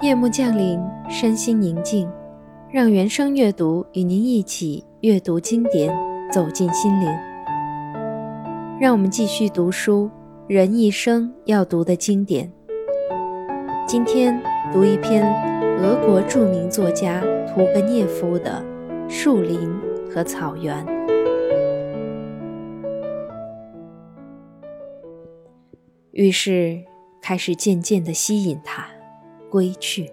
夜幕降临，身心宁静，让原声阅读与您一起阅读经典，走进心灵。让我们继续读书，人一生要读的经典。今天读一篇俄国著名作家屠格涅夫的《树林和草原》。于是开始渐渐地吸引他。归去，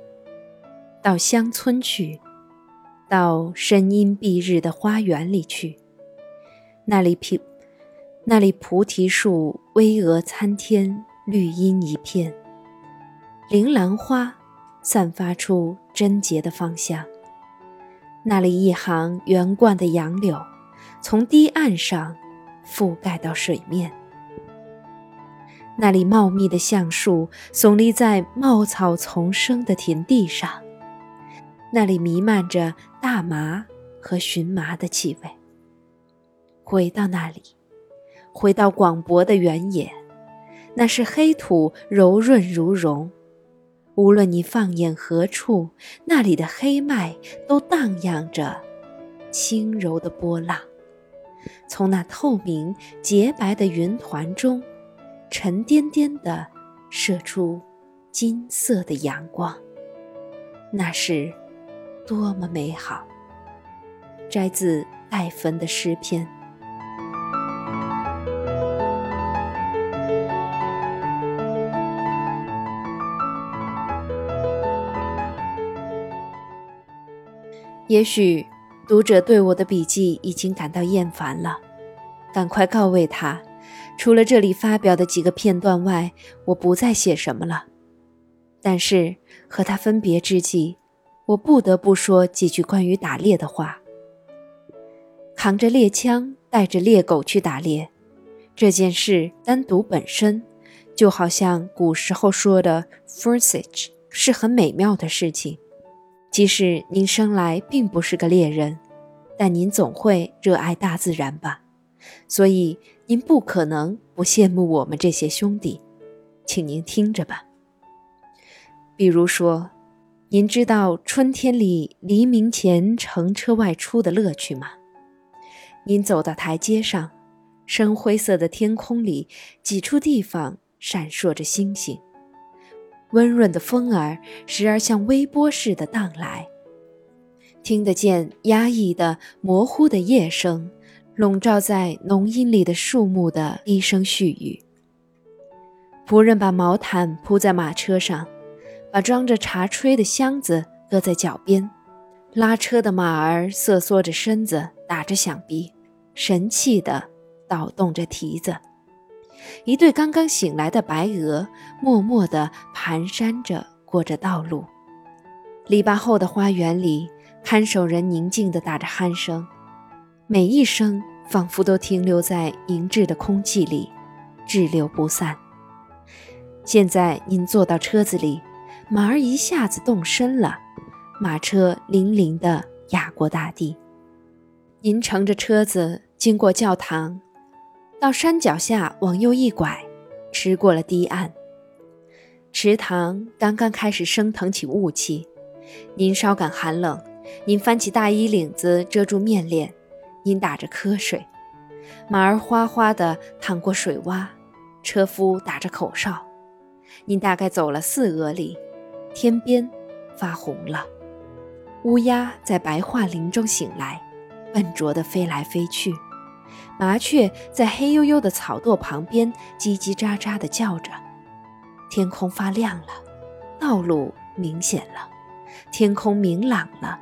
到乡村去，到深阴蔽日的花园里去。那里菩那里菩提树巍峨参天，绿荫一片。铃兰花散发出贞洁的芳香。那里一行圆贯的杨柳，从堤岸上覆盖到水面。那里茂密的橡树耸立在茂草丛生的田地上，那里弥漫着大麻和荨麻的气味。回到那里，回到广博的原野，那是黑土柔润如绒。无论你放眼何处，那里的黑麦都荡漾着轻柔的波浪，从那透明洁白的云团中。沉甸甸的射出金色的阳光，那是多么美好！摘自戴芬的诗篇。也许读者对我的笔记已经感到厌烦了，赶快告慰他。除了这里发表的几个片段外，我不再写什么了。但是和他分别之际，我不得不说几句关于打猎的话。扛着猎枪，带着猎狗去打猎，这件事单独本身，就好像古时候说的 “forsage”，是很美妙的事情。即使您生来并不是个猎人，但您总会热爱大自然吧？所以。您不可能不羡慕我们这些兄弟，请您听着吧。比如说，您知道春天里黎明前乘车外出的乐趣吗？您走到台阶上，深灰色的天空里几处地方闪烁着星星，温润的风儿时而像微波似的荡来，听得见压抑的、模糊的夜声。笼罩在浓荫里的树木的低声絮语。仆人把毛毯铺在马车上，把装着茶炊的箱子搁在脚边。拉车的马儿瑟缩着身子，打着响鼻，神气地捣动着蹄子。一对刚刚醒来的白鹅默默地蹒跚着过着道路。篱笆后的花园里，看守人宁静地打着鼾声。每一声仿佛都停留在凝滞的空气里，滞留不散。现在您坐到车子里，马儿一下子动身了，马车粼粼地压过大地。您乘着车子经过教堂，到山脚下往右一拐，驰过了堤岸。池塘刚刚开始升腾起雾气，您稍感寒冷，您翻起大衣领子遮住面脸。您打着瞌睡，马儿哗哗地淌过水洼，车夫打着口哨。您大概走了四俄里，天边发红了，乌鸦在白桦林中醒来，笨拙地飞来飞去，麻雀在黑黝黝的草垛旁边叽叽喳喳地叫着。天空发亮了，道路明显了，天空明朗了，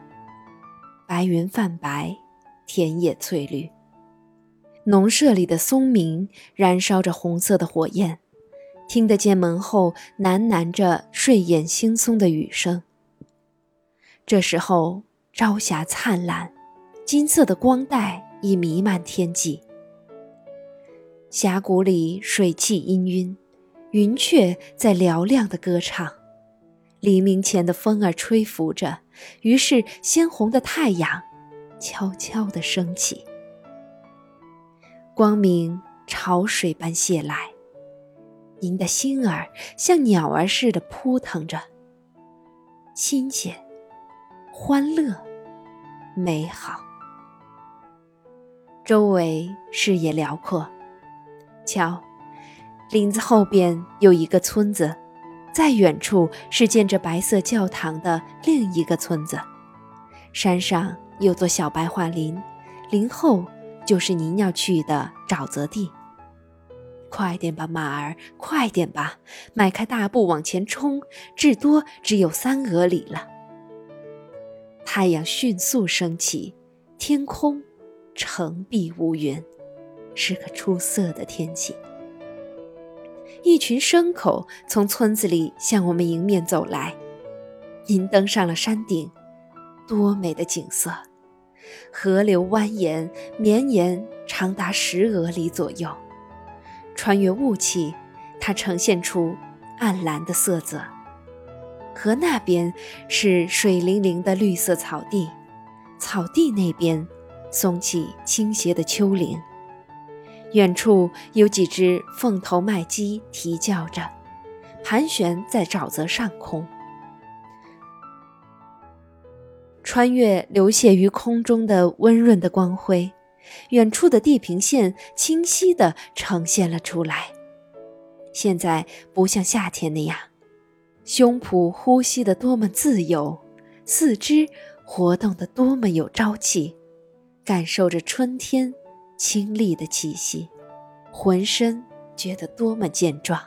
白云泛白。田野翠绿，农舍里的松明燃烧着红色的火焰，听得见门后喃喃着睡眼惺忪的雨声。这时候朝霞灿烂，金色的光带已弥漫天际。峡谷里水汽氤氲，云雀在嘹亮的歌唱，黎明前的风儿吹拂着，于是鲜红的太阳。悄悄地升起，光明潮水般泻来，您的心儿像鸟儿似的扑腾着。新鲜、欢乐、美好。周围视野辽阔，瞧，林子后边有一个村子，在远处是建着白色教堂的另一个村子，山上有座小白桦林，林后就是您要去的沼泽地。快点吧，马儿，快点吧！迈开大步往前冲，至多只有三俄里了。太阳迅速升起，天空澄碧无云，是个出色的天气。一群牲口从村子里向我们迎面走来。您登上了山顶，多美的景色！河流蜿蜒绵延，长达十俄里左右。穿越雾气，它呈现出暗蓝的色泽。河那边是水灵灵的绿色草地，草地那边松起倾斜的丘陵。远处有几只凤头麦鸡啼叫着，盘旋在沼泽上空。穿越流泻于空中的温润的光辉。远处的地平线清晰地呈现了出来。现在不像夏天那样，胸脯呼吸的多么自由，四肢活动的多么有朝气，感受着春天清丽的气息，浑身觉得多么健壮。